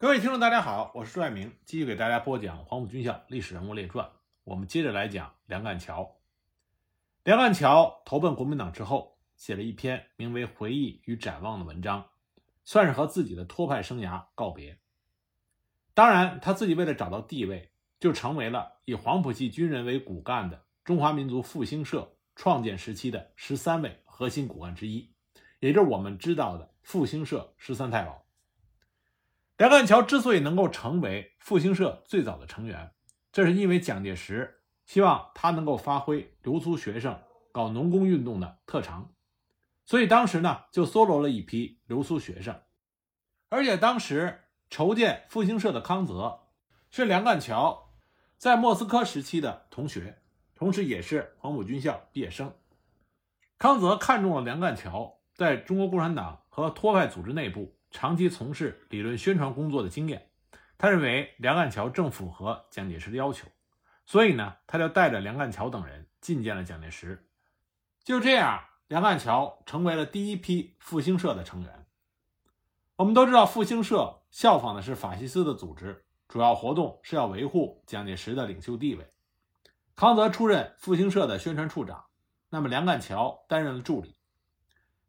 各位听众，大家好，我是朱爱明，继续给大家播讲《黄埔军校历史人物列传》。我们接着来讲梁干桥。梁干桥投奔国民党之后，写了一篇名为《回忆与展望》的文章，算是和自己的托派生涯告别。当然，他自己为了找到地位，就成为了以黄埔系军人为骨干的中华民族复兴社创建时期的十三位核心骨干之一，也就是我们知道的复兴社十三太保。梁干桥之所以能够成为复兴社最早的成员，这是因为蒋介石希望他能够发挥留苏学生搞农工运动的特长，所以当时呢就搜罗了一批留苏学生，而且当时筹建复兴社的康泽是梁干桥在莫斯科时期的同学，同时也是黄埔军校毕业生。康泽看中了梁干桥在中国共产党和托派组织内部。长期从事理论宣传工作的经验，他认为梁干桥正符合蒋介石的要求，所以呢，他就带着梁干桥等人觐见了蒋介石。就这样，梁干桥成为了第一批复兴社的成员。我们都知道，复兴社效仿的是法西斯的组织，主要活动是要维护蒋介石的领袖地位。康泽出任复兴社的宣传处长，那么梁干桥担任了助理。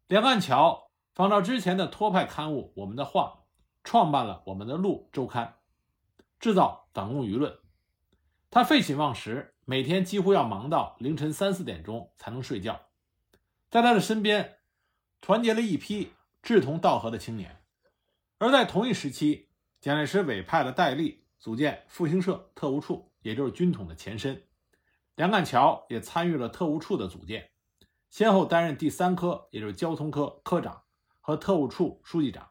梁干桥。仿照之前的托派刊物《我们的话》，创办了《我们的路》周刊，制造反共舆论。他废寝忘食，每天几乎要忙到凌晨三四点钟才能睡觉。在他的身边，团结了一批志同道合的青年。而在同一时期，蒋介石委派了戴笠组建复兴社特务处，也就是军统的前身。梁干桥也参与了特务处的组建，先后担任第三科，也就是交通科科长。和特务处书记长，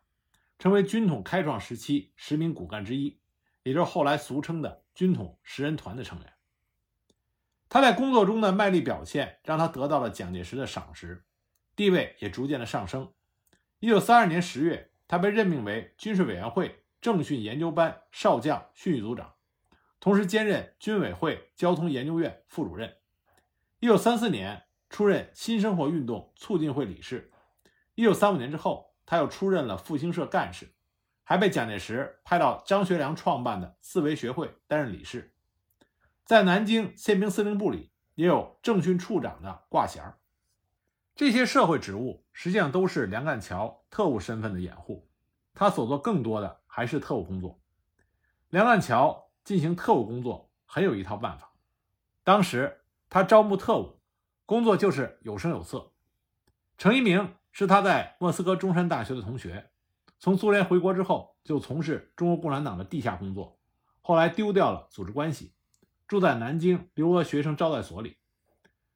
成为军统开创时期十名骨干之一，也就是后来俗称的军统十人团的成员。他在工作中的卖力表现，让他得到了蒋介石的赏识，地位也逐渐的上升。一九三二年十月，他被任命为军事委员会政训研究班少将训育组长，同时兼任军委会交通研究院副主任。一九三四年，出任新生活运动促进会理事。一九三五年之后，他又出任了复兴社干事，还被蒋介石派到张学良创办的四维学会担任理事，在南京宪兵司令部里也有政训处长的挂衔这些社会职务实际上都是梁干桥特务身份的掩护，他所做更多的还是特务工作。梁干桥进行特务工作很有一套办法，当时他招募特务，工作就是有声有色。程一鸣。是他在莫斯科中山大学的同学，从苏联回国之后就从事中国共产党的地下工作，后来丢掉了组织关系，住在南京留俄学生招待所里。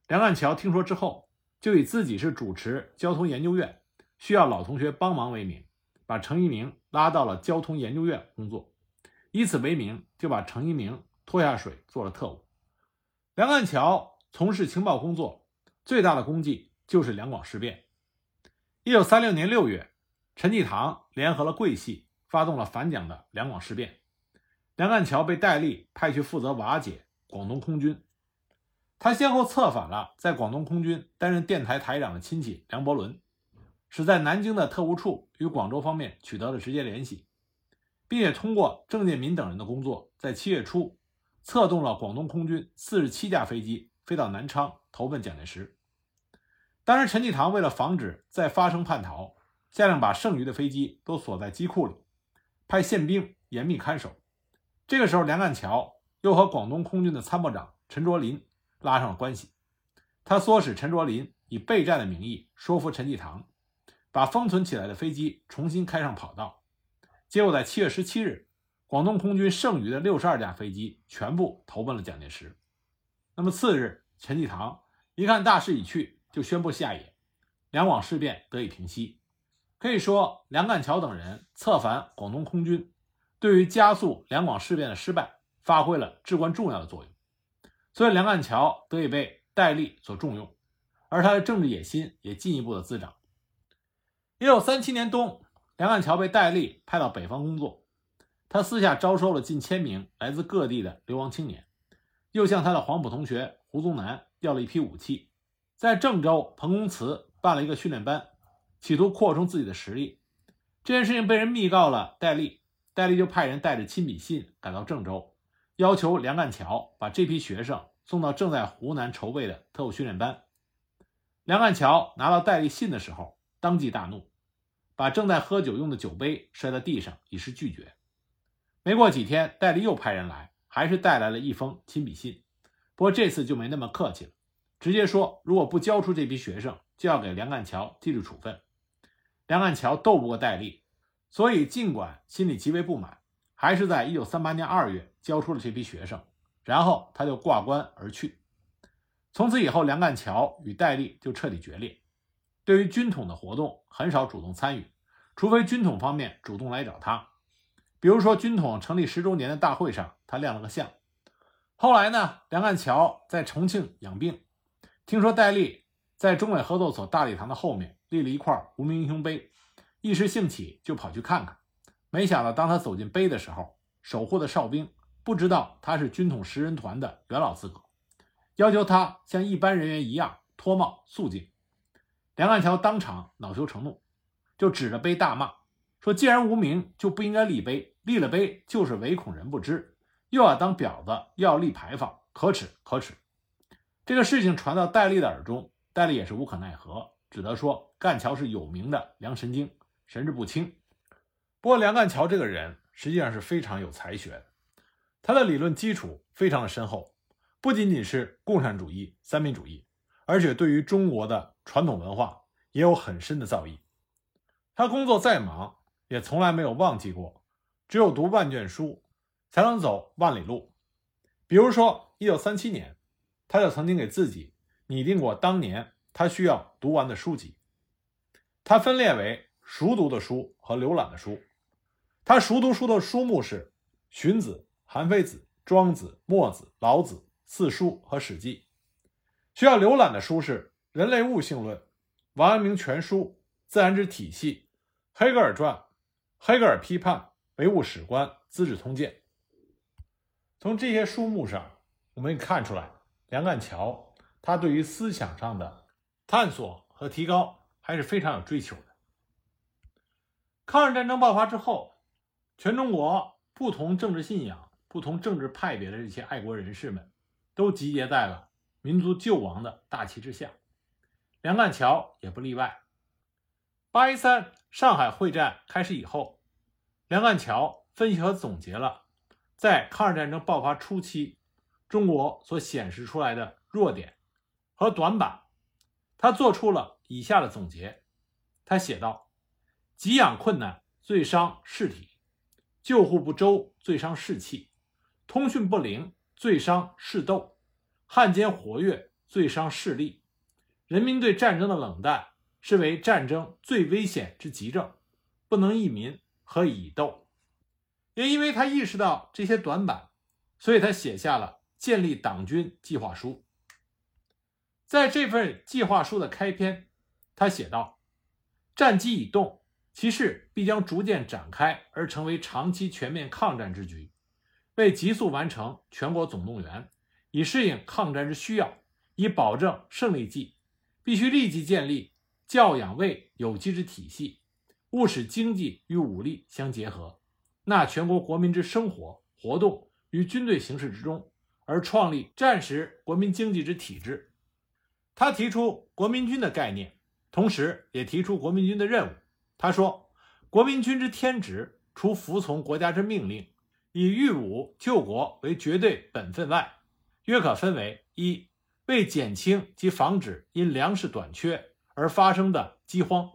梁干桥听说之后，就以自己是主持交通研究院，需要老同学帮忙为名，把程一鸣拉到了交通研究院工作，以此为名就把程一鸣拖下水做了特务。梁干桥从事情报工作，最大的功绩就是两广事变。一九三六年六月，陈济棠联合了桂系，发动了反蒋的两广事变。梁干桥被戴笠派去负责瓦解广东空军。他先后策反了在广东空军担任电台台长的亲戚梁伯伦，使在南京的特务处与广州方面取得了直接联系，并且通过郑介民等人的工作，在七月初策动了广东空军四十七架飞机飞到南昌投奔蒋介石。当时，陈济棠为了防止再发生叛逃，下令把剩余的飞机都锁在机库里，派宪兵严密看守。这个时候，梁干桥又和广东空军的参谋长陈卓林拉上了关系。他唆使陈卓林以备战的名义说服陈济棠，把封存起来的飞机重新开上跑道。结果，在七月十七日，广东空军剩余的六十二架飞机全部投奔了蒋介石。那么次日，陈济棠一看大势已去。就宣布下野，两广事变得以平息。可以说，梁干桥等人策反广东空军，对于加速两广事变的失败发挥了至关重要的作用。所以，梁干桥得以被戴笠所重用，而他的政治野心也进一步的滋长。一九三七年冬，梁干桥被戴笠派到北方工作，他私下招收了近千名来自各地的流亡青年，又向他的黄埔同学胡宗南要了一批武器。在郑州彭公祠办了一个训练班，企图扩充自己的实力。这件事情被人密告了戴笠，戴笠就派人带着亲笔信赶到郑州，要求梁干桥把这批学生送到正在湖南筹备的特务训练班。梁干桥拿到戴笠信的时候，当即大怒，把正在喝酒用的酒杯摔在地上，以示拒绝。没过几天，戴笠又派人来，还是带来了一封亲笔信，不过这次就没那么客气了，直接说如果不交出这批学生，就要给梁干桥纪律处分。梁干桥斗不过戴笠。所以，尽管心里极为不满，还是在1938年2月交出了这批学生，然后他就挂冠而去。从此以后，梁干桥与戴笠就彻底决裂，对于军统的活动很少主动参与，除非军统方面主动来找他。比如说，军统成立十周年的大会上，他亮了个相。后来呢，梁干桥在重庆养病，听说戴笠在中美合作所大礼堂的后面立了一块无名英雄碑。一时兴起，就跑去看看。没想到，当他走进碑的时候，守护的哨兵不知道他是军统十人团的元老资格，要求他像一般人员一样脱帽肃静。梁干桥当场恼羞成怒，就指着碑大骂说：“既然无名，就不应该立碑；立了碑，就是唯恐人不知，又要当婊子，又要立牌坊，可耻可耻！”这个事情传到戴笠的耳中，戴笠也是无可奈何，只得说：“干桥是有名的梁神经。”神志不清。不过，梁干桥这个人实际上是非常有才学，他的理论基础非常的深厚，不仅仅是共产主义、三民主义，而且对于中国的传统文化也有很深的造诣。他工作再忙，也从来没有忘记过，只有读万卷书，才能走万里路。比如说，一九三七年，他就曾经给自己拟定过当年他需要读完的书籍，他分列为。熟读的书和浏览的书，他熟读书的书目是《荀子》《韩非子》《庄子》《墨子》《老子》《四书》和《史记》。需要浏览的书是《人类悟性论》《王阳明全书》《自然之体系》《黑格尔传》《黑格尔批判》《唯物史观》《资治通鉴》。从这些书目上，我们可以看出来，梁干桥他对于思想上的探索和提高还是非常有追求的。抗日战争爆发之后，全中国不同政治信仰、不同政治派别的这些爱国人士们，都集结在了民族救亡的大旗之下。梁干桥也不例外。八一三上海会战开始以后，梁干桥分析和总结了在抗日战争爆发初期中国所显示出来的弱点和短板，他做出了以下的总结。他写道。给养困难最伤士体，救护不周最伤士气，通讯不灵最伤士斗，汉奸活跃最伤士力。人民对战争的冷淡是为战争最危险之急症，不能益民，和以斗？也因为他意识到这些短板，所以他写下了建立党军计划书。在这份计划书的开篇，他写道：“战机已动。”其势必将逐渐展开，而成为长期全面抗战之局。为急速完成全国总动员，以适应抗战之需要，以保证胜利计，必须立即建立教养卫有机之体系，务使经济与武力相结合，纳全国国民之生活活动于军队形式之中，而创立战时国民经济之体制。他提出国民军的概念，同时也提出国民军的任务。他说：“国民军之天职，除服从国家之命令，以御侮救国为绝对本分外，约可分为一为减轻及防止因粮食短缺而发生的饥荒，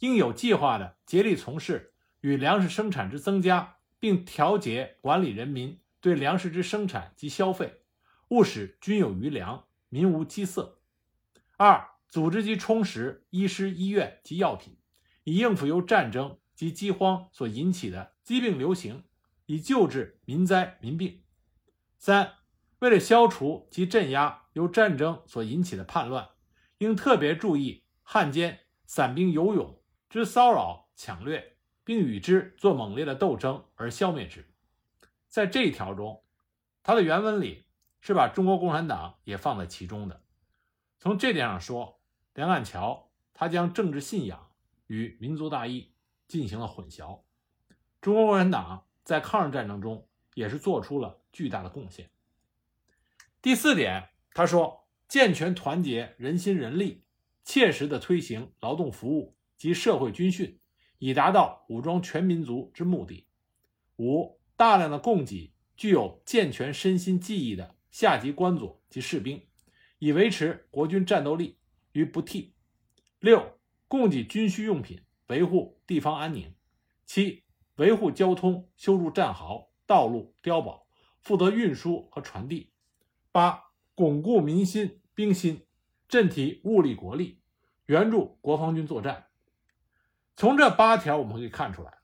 应有计划的竭力从事与粮食生产之增加，并调节管理人民对粮食之生产及消费，务使军有余粮，民无饥色；二组织及充实医师、医院及药品。”以应付由战争及饥荒所引起的疾病流行，以救治民灾民病。三、为了消除及镇压由战争所引起的叛乱，应特别注意汉奸散兵游勇之骚扰抢掠，并与之做猛烈的斗争而消灭之。在这一条中，他的原文里是把中国共产党也放在其中的。从这点上说，梁岸桥他将政治信仰。与民族大义进行了混淆。中国共产党在抗日战争中也是做出了巨大的贡献。第四点，他说，健全团结人心人力，切实的推行劳动服务及社会军训，以达到武装全民族之目的。五，大量的供给具有健全身心技艺的下级官佐及士兵，以维持国军战斗力于不替。六，供给军需用品，维护地方安宁。七，维护交通，修筑战壕、道路、碉堡，负责运输和传递。八，巩固民心、兵心，振提物力国力，援助国防军作战。从这八条我们可以看出来，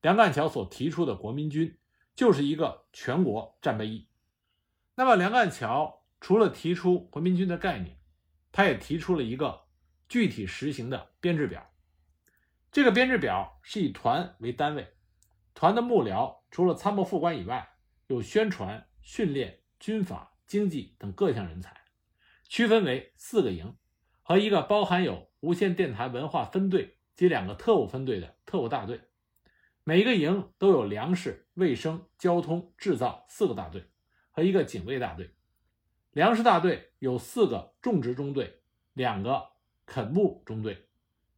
梁干桥所提出的国民军就是一个全国战备役。那么，梁干桥除了提出国民军的概念，他也提出了一个具体实行的编制表。这个编制表是以团为单位，团的幕僚除了参谋副官以外，有宣传、训练、军法、经济等各项人才，区分为四个营和一个包含有无线电台文化分队及两个特务分队的特务大队。每一个营都有粮食、卫生、交通、制造四个大队和一个警卫大队。粮食大队有四个种植中队，两个垦牧中队，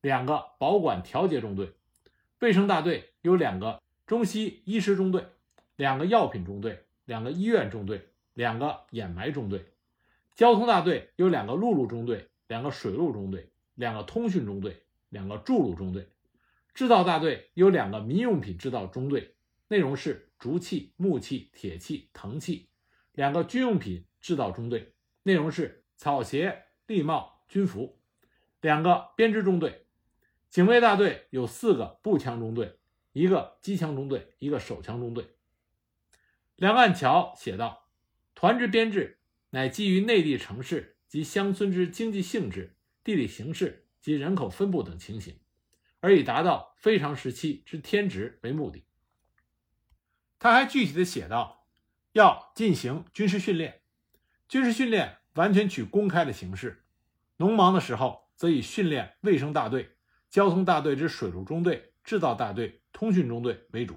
两个保管调节中队。卫生大队有两个中西医师中队，两个药品中队，两个医院中队，两个掩埋中队。交通大队有两个陆路中队，两个水路中队，两个通讯中队，两个筑路中队。制造大队有两个民用品制造中队，内容是竹器、木器、铁器、藤器；两个军用品制造中队，内容是草鞋、笠帽、军服；两个编织中队。警卫大队有四个步枪中队，一个机枪中队，一个手枪中队。梁岸桥写道：“团之编制乃基于内地城市及乡村之经济性质、地理形势及人口分布等情形。”而以达到非常时期之天职为目的。他还具体的写道，要进行军事训练，军事训练完全取公开的形式。农忙的时候，则以训练卫生大队、交通大队之水陆中队、制造大队、通讯中队为主；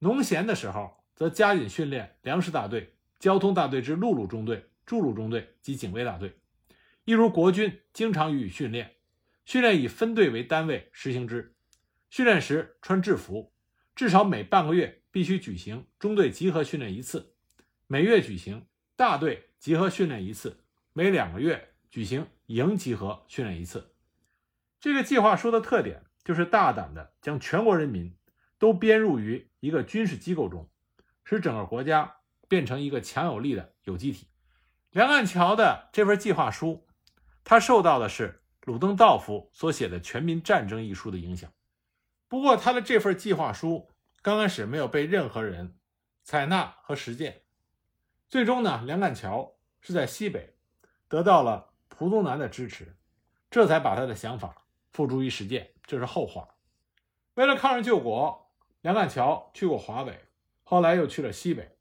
农闲的时候，则加紧训练粮食大队、交通大队之陆路中队、筑路中队及警卫大队。一如国军经常予以训练。训练以分队为单位实行之，训练时穿制服，至少每半个月必须举行中队集合训练一次，每月举行大队集合训练一次，每两个月举行营集合训练一次。这个计划书的特点就是大胆的将全国人民都编入于一个军事机构中，使整个国家变成一个强有力的有机体。梁岸桥的这份计划书，他受到的是。鲁登道夫所写的《全民战争》一书的影响，不过他的这份计划书刚开始没有被任何人采纳和实践。最终呢，梁干桥是在西北得到了蒲宗南的支持，这才把他的想法付诸于实践。这是后话。为了抗日救国，梁干桥去过华北，后来又去了西北。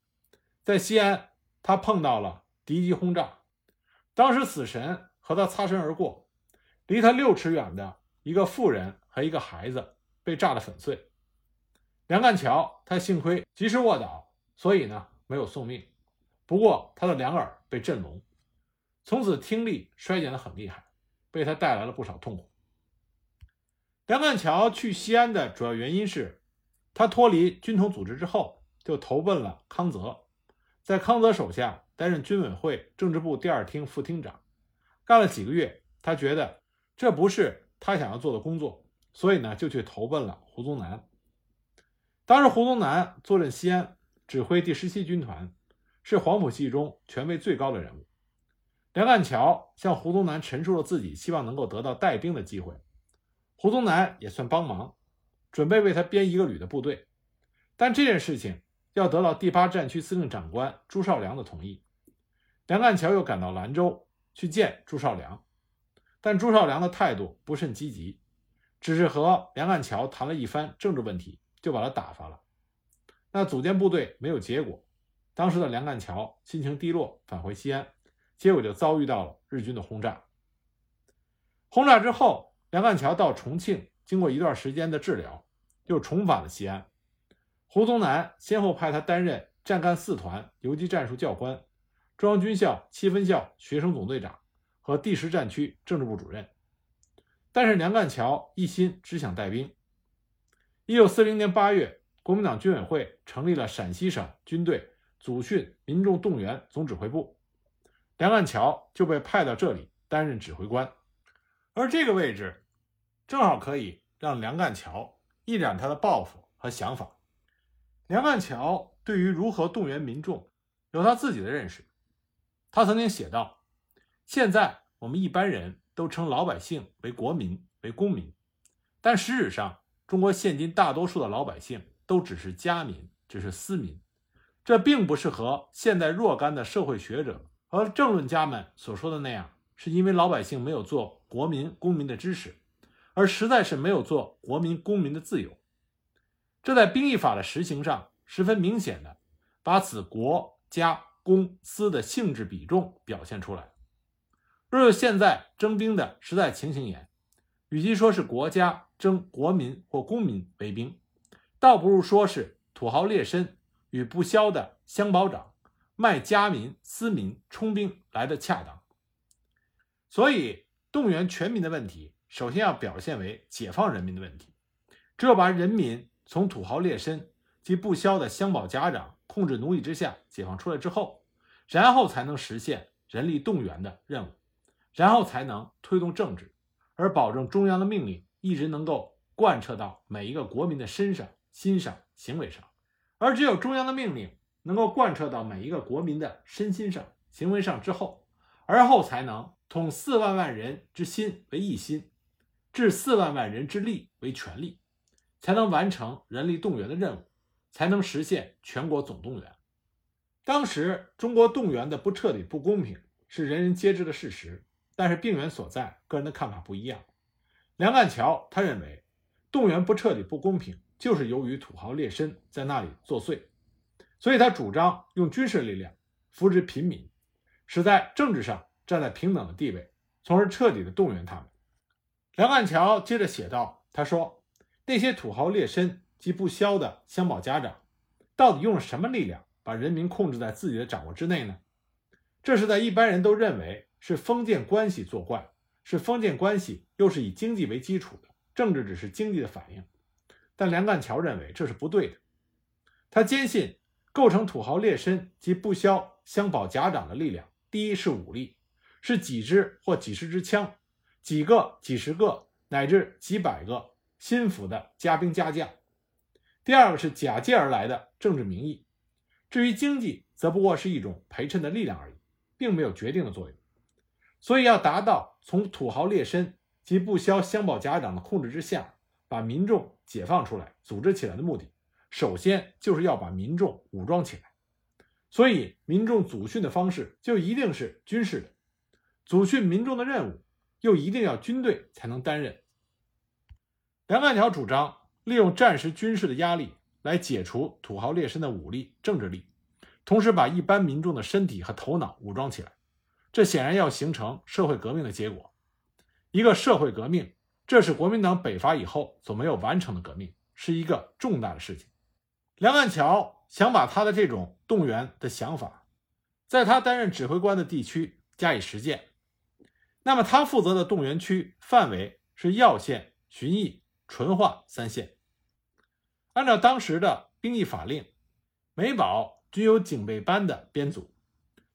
在西安，他碰到了敌机轰炸，当时死神和他擦身而过。离他六尺远的一个妇人和一个孩子被炸得粉碎。梁干桥他幸亏及时卧倒，所以呢没有送命。不过他的两耳被震聋，从此听力衰减得很厉害，为他带来了不少痛苦。梁干桥去西安的主要原因是，他脱离军统组织之后就投奔了康泽，在康泽手下担任军委会政治部第二厅副厅长，干了几个月，他觉得。这不是他想要做的工作，所以呢，就去投奔了胡宗南。当时胡宗南坐镇西安，指挥第十七军团，是黄埔系中权威最高的人物。梁干桥向胡宗南陈述了自己希望能够得到带兵的机会，胡宗南也算帮忙，准备为他编一个旅的部队。但这件事情要得到第八战区司令长官朱绍良的同意。梁干桥又赶到兰州去见朱绍良。但朱绍良的态度不甚积极，只是和梁干桥谈了一番政治问题，就把他打发了。那组建部队没有结果，当时的梁干桥心情低落，返回西安，结果就遭遇到了日军的轰炸。轰炸之后，梁干桥到重庆，经过一段时间的治疗，又重返了西安。胡宗南先后派他担任战干四团游击战术教官、中央军校七分校学生总队长和第十战区政治部主任。但是梁干桥一心只想带兵。一九四零年八月，国民党军委会成立了陕西省军队组训民众动员总指挥部，梁干桥就被派到这里担任指挥官，而这个位置正好可以让梁干桥一展他的抱负和想法。梁干桥对于如何动员民众有他自己的认识。他曾经写道：“现在我们一般人都称老百姓为国民、为公民，但实质上，中国现今大多数的老百姓都只是家民，只是私民。这并不是和现代若干的社会学者和政论家们所说的那样，是因为老百姓没有做国民、公民的知识，而实在是没有做国民、公民的自由。”这在兵役法的实行上十分明显的把此国家公私的性质比重表现出来。若就现在征兵的实在情形言，与其说是国家征国民或公民为兵，倒不如说是土豪劣绅与不肖的乡保长卖家民私民充兵来的恰当。所以，动员全民的问题，首先要表现为解放人民的问题。只有把人民。从土豪劣绅及不肖的乡保家长控制奴役之下解放出来之后，然后才能实现人力动员的任务，然后才能推动政治，而保证中央的命令一直能够贯彻到每一个国民的身上、心上、行为上。而只有中央的命令能够贯彻到每一个国民的身心上、行为上之后，而后才能统四万万人之心为一心，治四万万人之力为全力。才能完成人力动员的任务，才能实现全国总动员。当时中国动员的不彻底、不公平是人人皆知的事实，但是病源所在，个人的看法不一样。梁干桥他认为，动员不彻底、不公平，就是由于土豪劣绅在那里作祟，所以他主张用军事力量扶植平民，使在政治上站在平等的地位，从而彻底的动员他们。梁干桥接着写道：“他说。”那些土豪劣绅及不肖的乡保家长，到底用了什么力量把人民控制在自己的掌握之内呢？这是在一般人都认为是封建关系作怪，是封建关系又是以经济为基础的，政治只是经济的反应。但梁干桥认为这是不对的。他坚信，构成土豪劣绅及不肖乡保家长的力量，第一是武力，是几支或几十支枪，几个、几十个乃至几百个。心腹的家兵家将，第二个是假借而来的政治名义，至于经济，则不过是一种陪衬的力量而已，并没有决定的作用。所以，要达到从土豪劣绅及不肖乡保家长的控制之下，把民众解放出来、组织起来的目的，首先就是要把民众武装起来。所以，民众组训的方式就一定是军事的，组训民众的任务又一定要军队才能担任。梁干条主张利用战时军事的压力来解除土豪劣绅的武力、政治力，同时把一般民众的身体和头脑武装起来。这显然要形成社会革命的结果。一个社会革命，这是国民党北伐以后所没有完成的革命，是一个重大的事情。梁干桥想把他的这种动员的想法，在他担任指挥官的地区加以实践。那么，他负责的动员区范围是耀县、旬邑。淳化三县，按照当时的兵役法令，每保均有警备班的编组。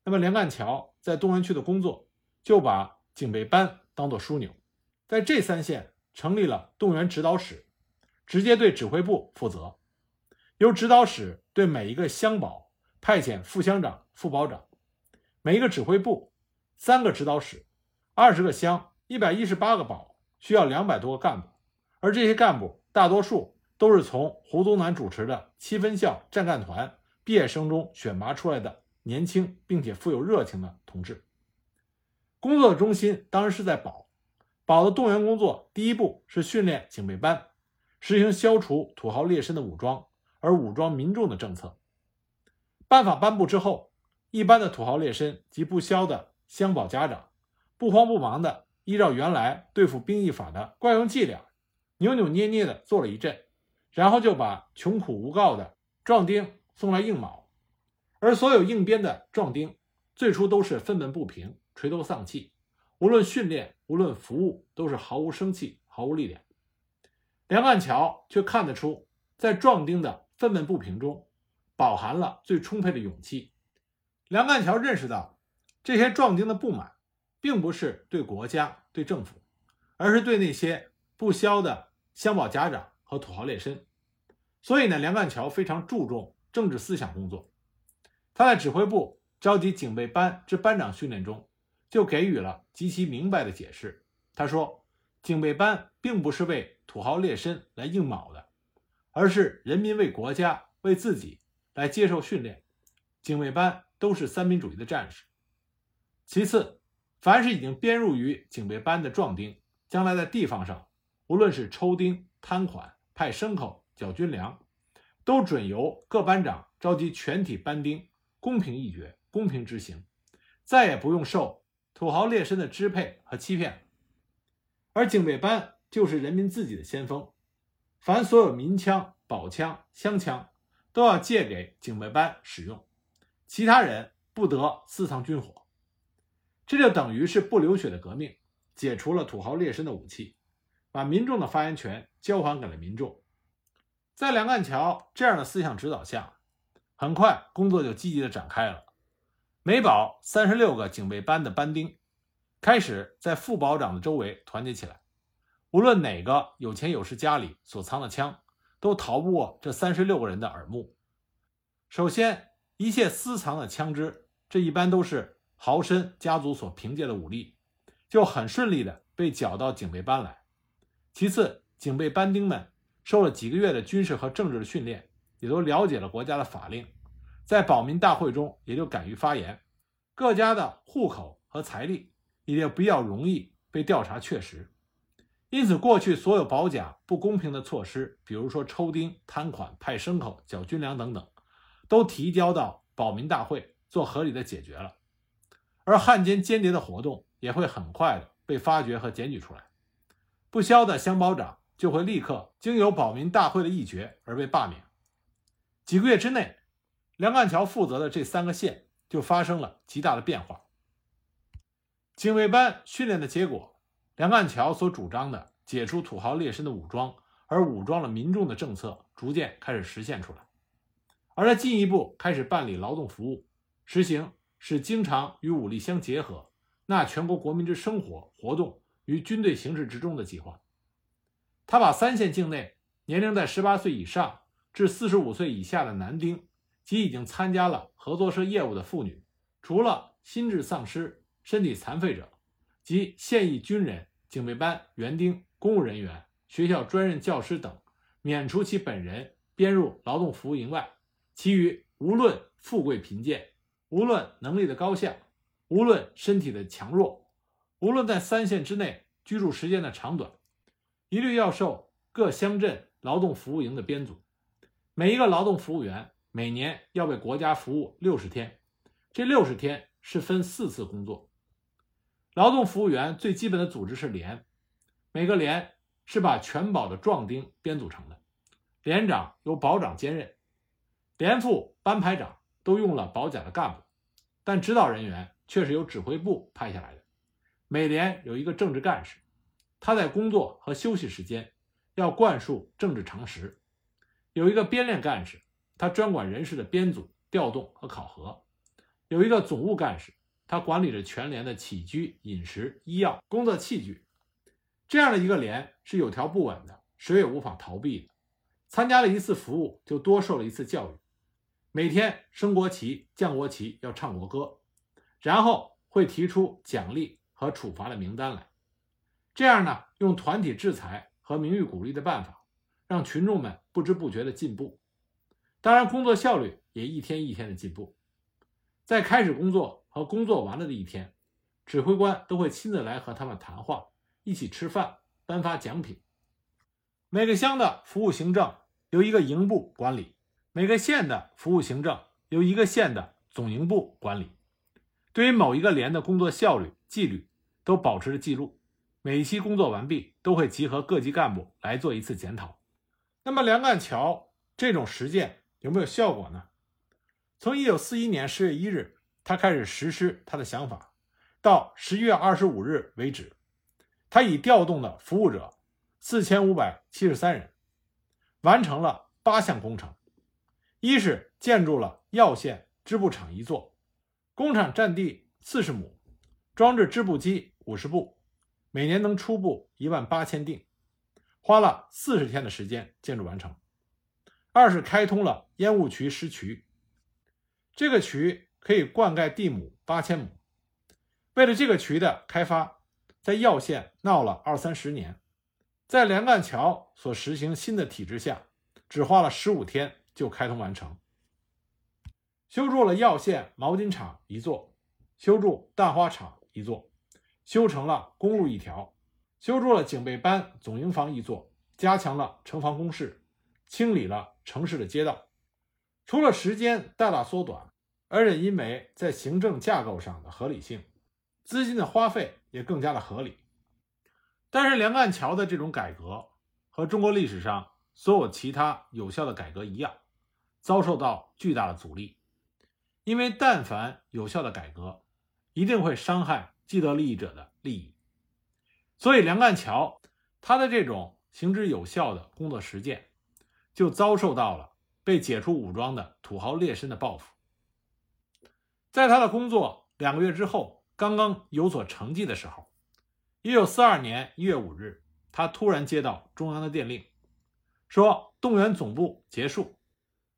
那么梁干桥在动员区的工作，就把警备班当作枢纽，在这三县成立了动员指导室，直接对指挥部负责。由指导室对每一个乡保派遣副乡长、副保长，每一个指挥部三个指导室，二十个乡，一百一十八个保，需要两百多个干部。而这些干部大多数都是从胡宗南主持的七分校战干团毕业生中选拔出来的年轻并且富有热情的同志。工作的中心当然是在保，保的动员工作第一步是训练警备班，实行消除土豪劣绅的武装，而武装民众的政策。办法颁布之后，一般的土豪劣绅及不肖的乡保家长，不慌不忙的依照原来对付兵役法的惯用伎俩。扭扭捏捏的做了一阵，然后就把穷苦无告的壮丁送来硬卯，而所有应编的壮丁最初都是愤懑不平、垂头丧气，无论训练，无论服务，都是毫无生气、毫无力量。梁干桥却看得出，在壮丁的愤懑不平中，饱含了最充沛的勇气。梁干桥认识到，这些壮丁的不满，并不是对国家、对政府，而是对那些不肖的乡保家长和土豪劣绅。所以呢，梁干桥非常注重政治思想工作。他在指挥部召集警备班之班长训练中，就给予了极其明白的解释。他说：“警备班并不是为土豪劣绅来应卯的，而是人民为国家、为自己来接受训练。警备班都是三民主义的战士。其次，凡是已经编入于警备班的壮丁，将来在地方上，无论是抽丁、摊款、派牲口。”缴军粮，都准由各班长召集全体班丁，公平议决，公平执行，再也不用受土豪劣绅的支配和欺骗。而警备班就是人民自己的先锋，凡所有民枪、宝枪、乡枪，都要借给警备班使用，其他人不得私藏军火。这就等于是不流血的革命，解除了土豪劣绅的武器，把民众的发言权交还给了民众。在梁干桥这样的思想指导下，很快工作就积极的展开了。美保三十六个警备班的班丁开始在副保长的周围团结起来，无论哪个有钱有势家里所藏的枪，都逃不过这三十六个人的耳目。首先，一切私藏的枪支，这一般都是豪绅家族所凭借的武力，就很顺利的被缴到警备班来。其次，警备班丁们。受了几个月的军事和政治的训练，也都了解了国家的法令，在保民大会中也就敢于发言。各家的户口和财力也就比较容易被调查确实。因此，过去所有保甲不公平的措施，比如说抽丁、摊款、派牲口、缴军粮等等，都提交到保民大会做合理的解决了。而汉奸间谍的活动也会很快的被发掘和检举出来。不肖的乡保长。就会立刻经由保民大会的议决而被罢免。几个月之内，梁干桥负责的这三个县就发生了极大的变化。警卫班训练的结果，梁干桥所主张的解除土豪劣绅的武装，而武装了民众的政策，逐渐开始实现出来。而他进一步开始办理劳动服务，实行使经常与武力相结合，纳全国国民之生活活动于军队形式之中的计划。他把三县境内年龄在十八岁以上至四十五岁以下的男丁及已经参加了合作社业务的妇女，除了心智丧失、身体残废者及现役军人、警备班园丁、公务人员、学校专任教师等，免除其本人编入劳动服务营外，其余无论富贵贫贱，无论能力的高下，无论身体的强弱，无论在三线之内居住时间的长短。一律要受各乡镇劳动服务营的编组，每一个劳动服务员每年要为国家服务六十天，这六十天是分四次工作。劳动服务员最基本的组织是连，每个连是把全保的壮丁编组成的，连长由保长兼任，连副、班排长都用了保甲的干部，但指导人员却是由指挥部派下来的。每连有一个政治干事。他在工作和休息时间要灌输政治常识。有一个编练干事，他专管人事的编组、调动和考核；有一个总务干事，他管理着全连的起居饮食、医药、工作器具。这样的一个连是有条不紊的，谁也无法逃避的。参加了一次服务，就多受了一次教育。每天升国旗、降国旗，要唱国歌，然后会提出奖励和处罚的名单来。这样呢，用团体制裁和名誉鼓励的办法，让群众们不知不觉的进步。当然，工作效率也一天一天的进步。在开始工作和工作完了的一天，指挥官都会亲自来和他们谈话，一起吃饭，颁发奖品。每个乡的服务行政由一个营部管理，每个县的服务行政由一个县的总营部管理。对于某一个连的工作效率、纪律，都保持着记录。每一期工作完毕，都会集合各级干部来做一次检讨。那么，梁干桥这种实践有没有效果呢？从一九四一年十月一日，他开始实施他的想法，到十一月二十五日为止，他已调动了服务者四千五百七十三人，完成了八项工程。一是建筑了药县织布厂一座，工厂占地四十亩，装置织布机五十部，每年能出布一万八千锭，花了四十天的时间建筑完成。二是开通了烟雾渠施渠，这个渠可以灌溉地亩八千亩。为了这个渠的开发，在耀县闹了二三十年，在连干桥所实行新的体制下，只花了十五天就开通完成。修筑了耀县毛巾厂一座，修筑蛋花厂一座，修成了公路一条，修筑了警备班总营房一座，加强了城防工事。清理了城市的街道，除了时间大大缩短，而且因为在行政架构上的合理性，资金的花费也更加的合理。但是梁干桥的这种改革和中国历史上所有其他有效的改革一样，遭受到巨大的阻力。因为但凡有效的改革，一定会伤害既得利益者的利益，所以梁干桥他的这种行之有效的工作实践。就遭受到了被解除武装的土豪劣绅的报复。在他的工作两个月之后，刚刚有所成绩的时候，一九四二年一月五日，他突然接到中央的电令，说动员总部结束，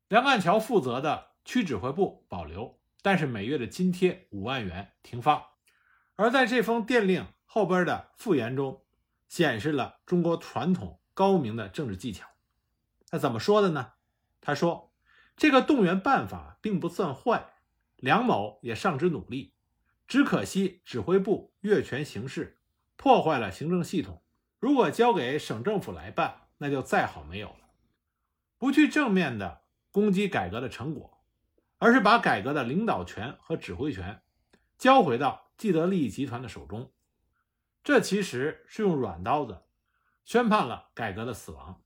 梁干桥负责的区指挥部保留，但是每月的津贴五万元停发。而在这封电令后边的复言中，显示了中国传统高明的政治技巧。他怎么说的呢？他说：“这个动员办法并不算坏，梁某也上之努力，只可惜指挥部越权行事，破坏了行政系统。如果交给省政府来办，那就再好没有了。不去正面的攻击改革的成果，而是把改革的领导权和指挥权交回到既得利益集团的手中，这其实是用软刀子宣判了改革的死亡。”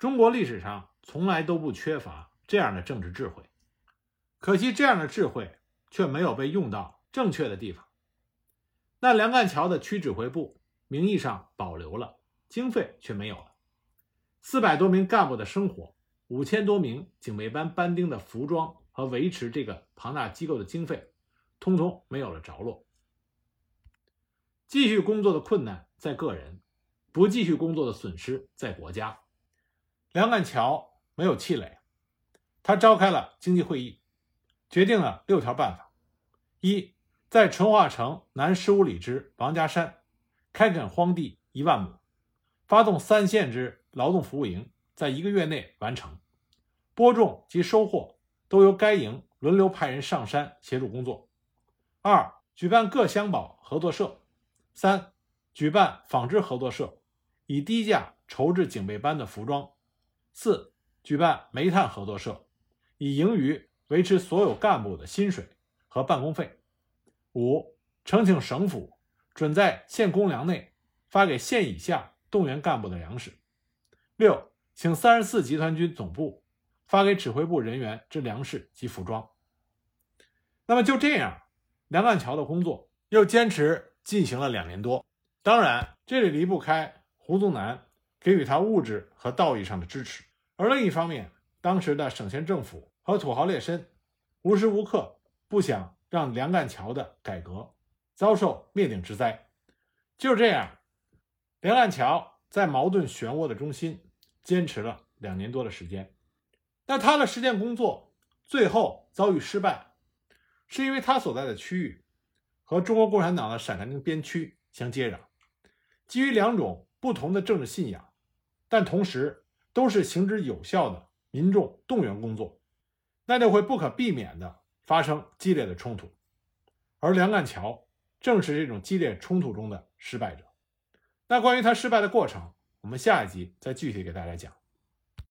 中国历史上从来都不缺乏这样的政治智慧，可惜这样的智慧却没有被用到正确的地方。那梁干桥的区指挥部名义上保留了，经费却没有了。四百多名干部的生活，五千多名警卫班班丁的服装和维持这个庞大机构的经费，通通没有了着落。继续工作的困难在个人，不继续工作的损失在国家。梁干桥没有气馁，他召开了经济会议，决定了六条办法：一，在淳化城南十五里之王家山开垦荒地一万亩，发动三县之劳动服务营，在一个月内完成，播种及收获都由该营轮流派人上山协助工作；二，举办各乡保合作社；三，举办纺织合作社，以低价筹制警备班的服装。四、举办煤炭合作社，以盈余维持所有干部的薪水和办公费。五、呈请省府准在县公粮内发给县以下动员干部的粮食。六、请三十四集团军总部发给指挥部人员之粮食及服装。那么就这样，梁干桥的工作又坚持进行了两年多。当然，这里离不开胡宗南。给予他物质和道义上的支持，而另一方面，当时的省县政府和土豪劣绅无时无刻不想让梁干桥的改革遭受灭顶之灾。就这样，梁干桥在矛盾漩涡的中心坚持了两年多的时间。那他的实践工作最后遭遇失败，是因为他所在的区域和中国共产党的陕甘宁边区相接壤，基于两种不同的政治信仰。但同时都是行之有效的民众动员工作，那就会不可避免的发生激烈的冲突，而梁干桥正是这种激烈冲突中的失败者。那关于他失败的过程，我们下一集再具体给大家讲。